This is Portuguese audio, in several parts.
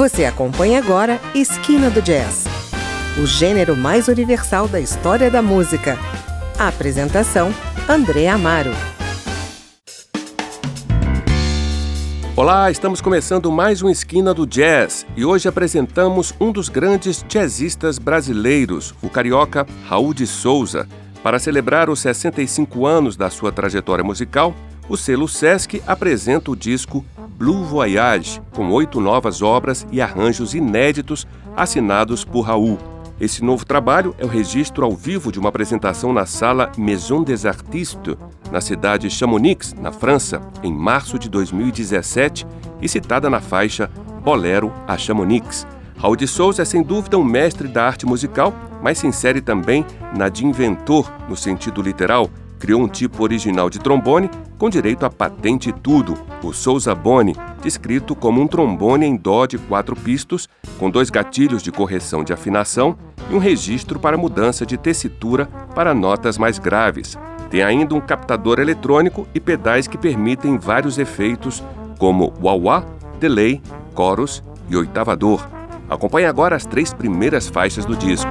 Você acompanha agora Esquina do Jazz, o gênero mais universal da história da música. A apresentação: André Amaro. Olá, estamos começando mais um Esquina do Jazz e hoje apresentamos um dos grandes jazzistas brasileiros, o carioca Raul de Souza. Para celebrar os 65 anos da sua trajetória musical, o selo Sesc apresenta o disco Blue Voyage, com oito novas obras e arranjos inéditos assinados por Raul. Esse novo trabalho é o registro ao vivo de uma apresentação na sala Maison des Artistes, na cidade de Chamonix, na França, em março de 2017 e citada na faixa Bolero a Chamonix. Raul de Souza é sem dúvida um mestre da arte musical, mas se insere também na de inventor, no sentido literal. Criou um tipo original de trombone com direito a patente e tudo, o Souza Boni, descrito como um trombone em dó de quatro pistos, com dois gatilhos de correção de afinação e um registro para mudança de tessitura para notas mais graves. Tem ainda um captador eletrônico e pedais que permitem vários efeitos, como wah-wah, delay, chorus e oitavador. Acompanhe agora as três primeiras faixas do disco.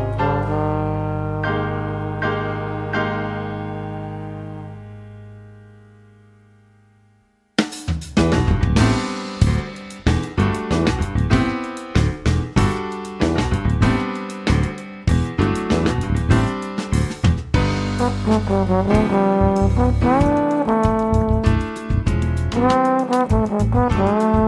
Thank you.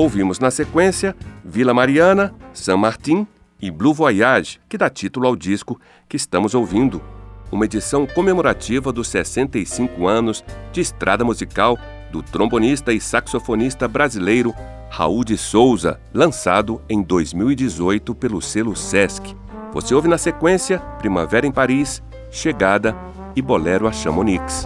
Ouvimos na sequência Vila Mariana, San Martin e Blue Voyage, que dá título ao disco que estamos ouvindo. Uma edição comemorativa dos 65 anos de estrada musical do trombonista e saxofonista brasileiro Raul de Souza, lançado em 2018 pelo selo Sesc. Você ouve na sequência Primavera em Paris, Chegada e Bolero a Chamonix.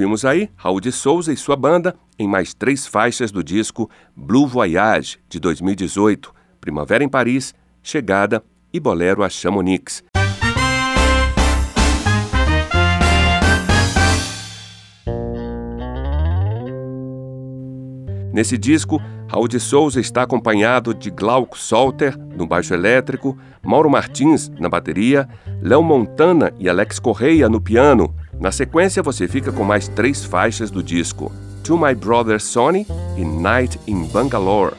Ouvimos aí Raul de Souza e sua banda em mais três faixas do disco Blue Voyage, de 2018, Primavera em Paris, Chegada e Bolero a Chamonix. Nesse disco, Raul de Souza está acompanhado de Glauco Solter no baixo elétrico, Mauro Martins na bateria, Léo Montana e Alex Correia no piano, na sequência, você fica com mais três faixas do disco. To My Brother Sonny e Night in Bangalore.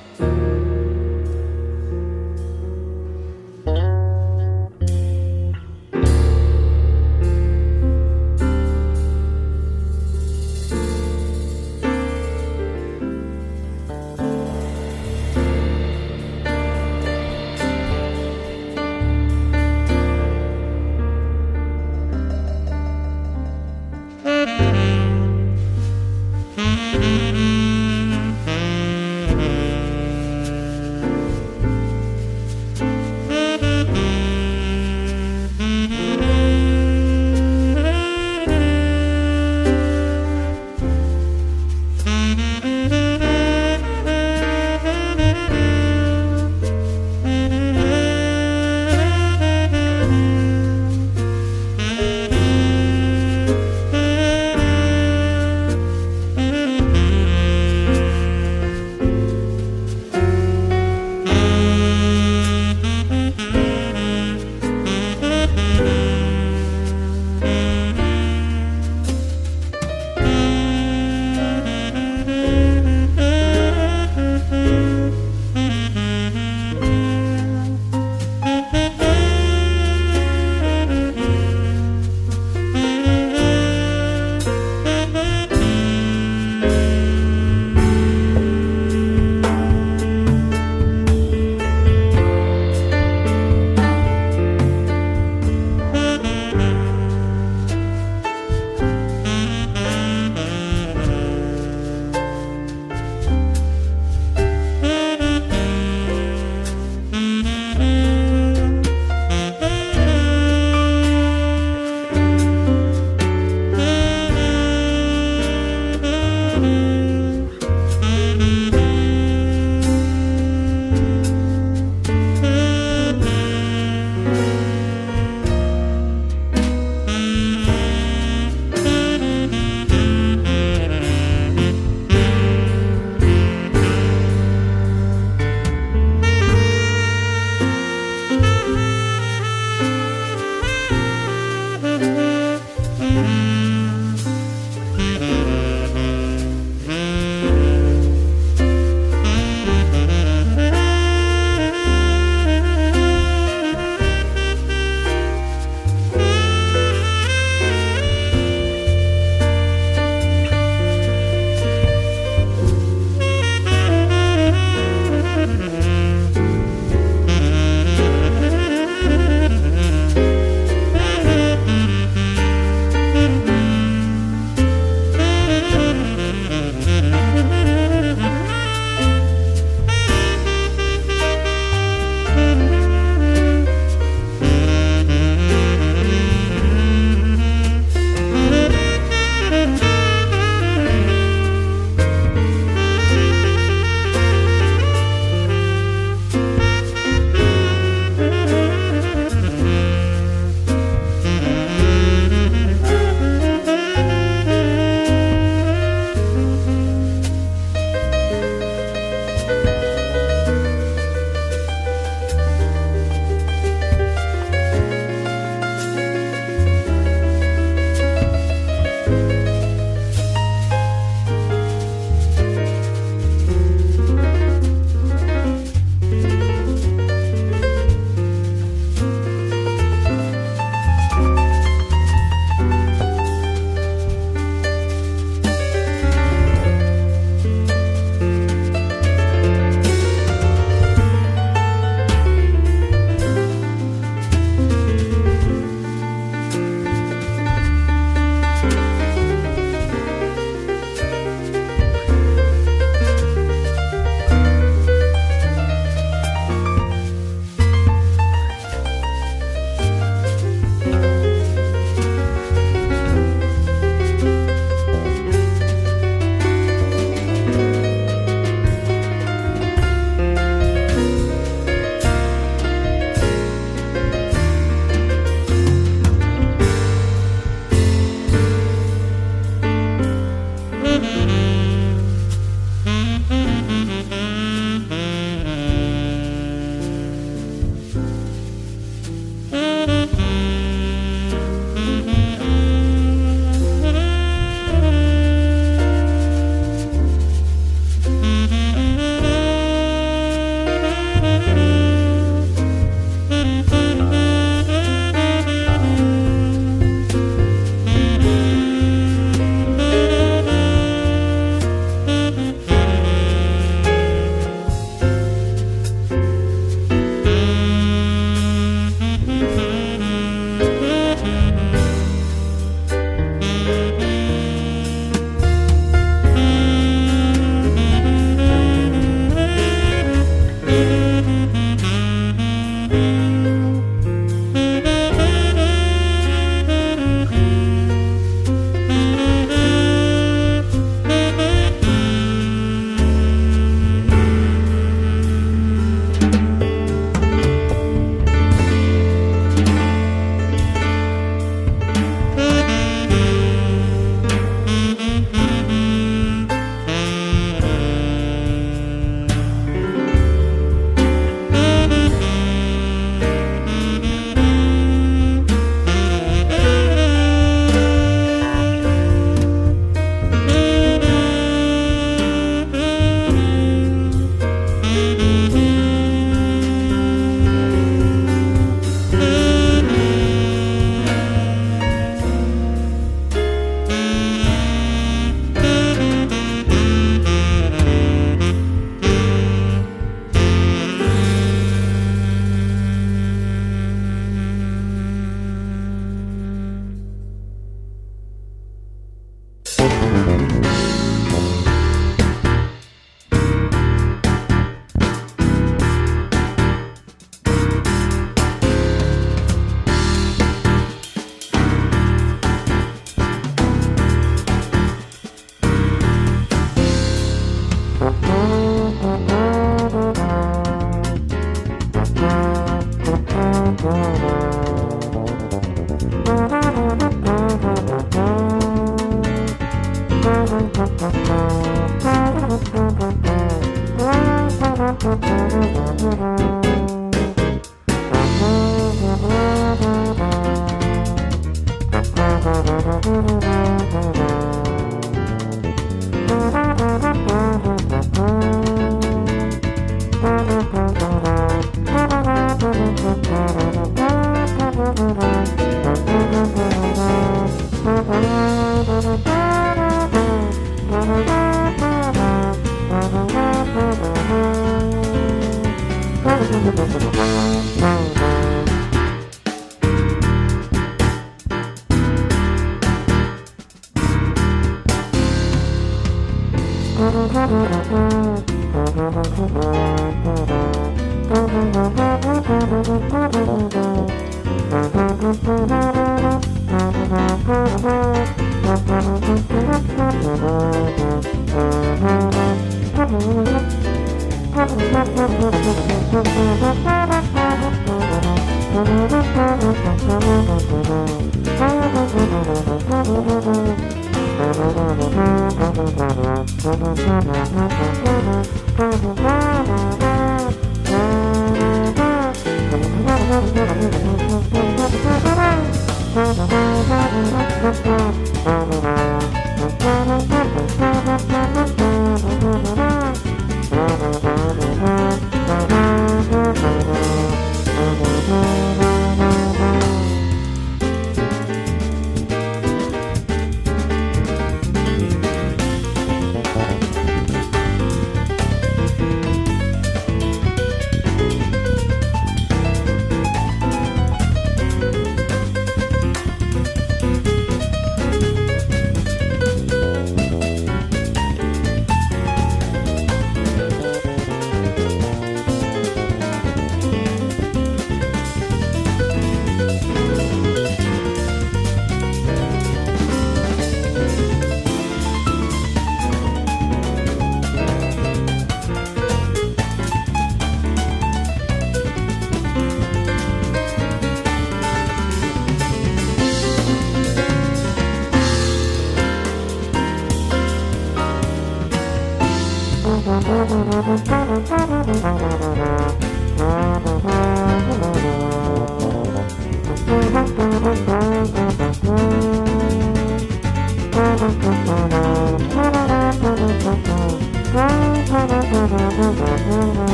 Thank you.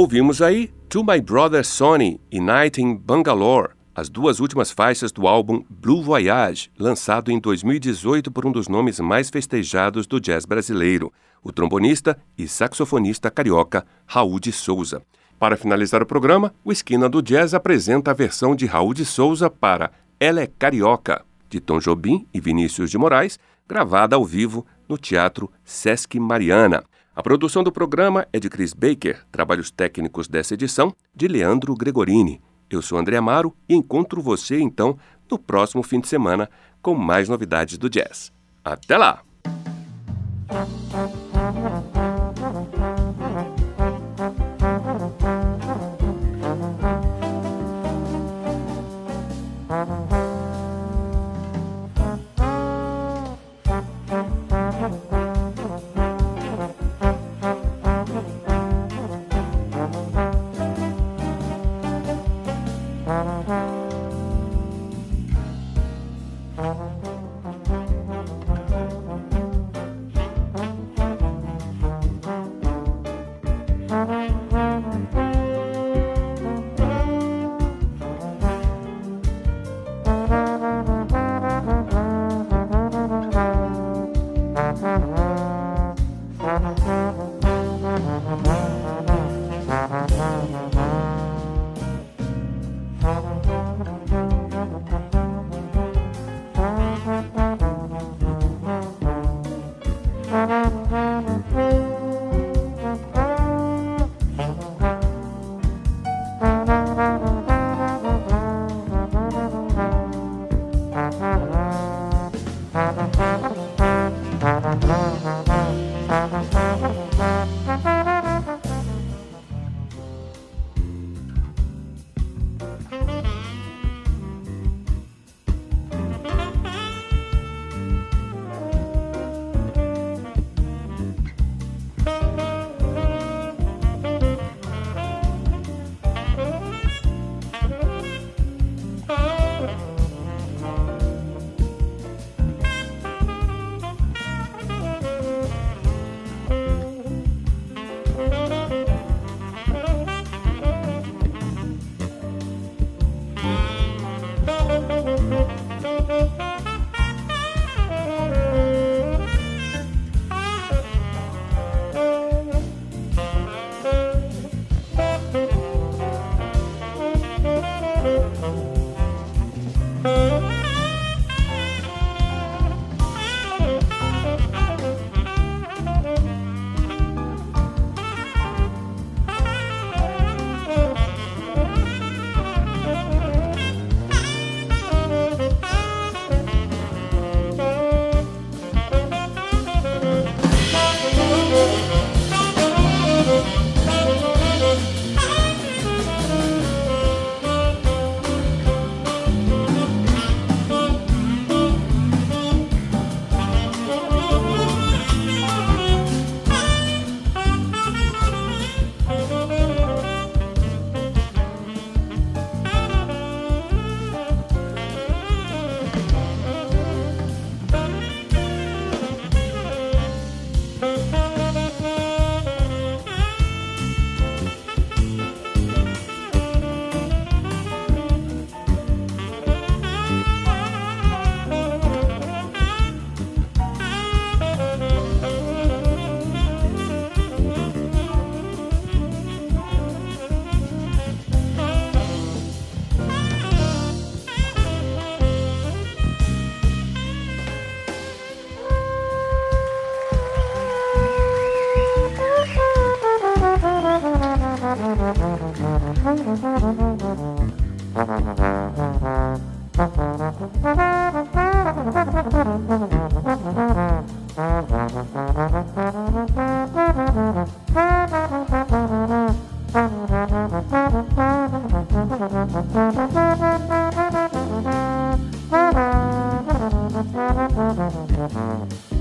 Ouvimos aí To My Brother Sonny e Night in Bangalore, as duas últimas faixas do álbum Blue Voyage, lançado em 2018 por um dos nomes mais festejados do jazz brasileiro, o trombonista e saxofonista carioca Raul de Souza. Para finalizar o programa, o Esquina do Jazz apresenta a versão de Raul de Souza para Ela é Carioca. de Tom Jobim e Vinícius de Moraes, gravada ao vivo no Teatro Sesc Mariana. A produção do programa é de Chris Baker, trabalhos técnicos dessa edição de Leandro Gregorini. Eu sou André Amaro e encontro você então no próximo fim de semana com mais novidades do jazz. Até lá!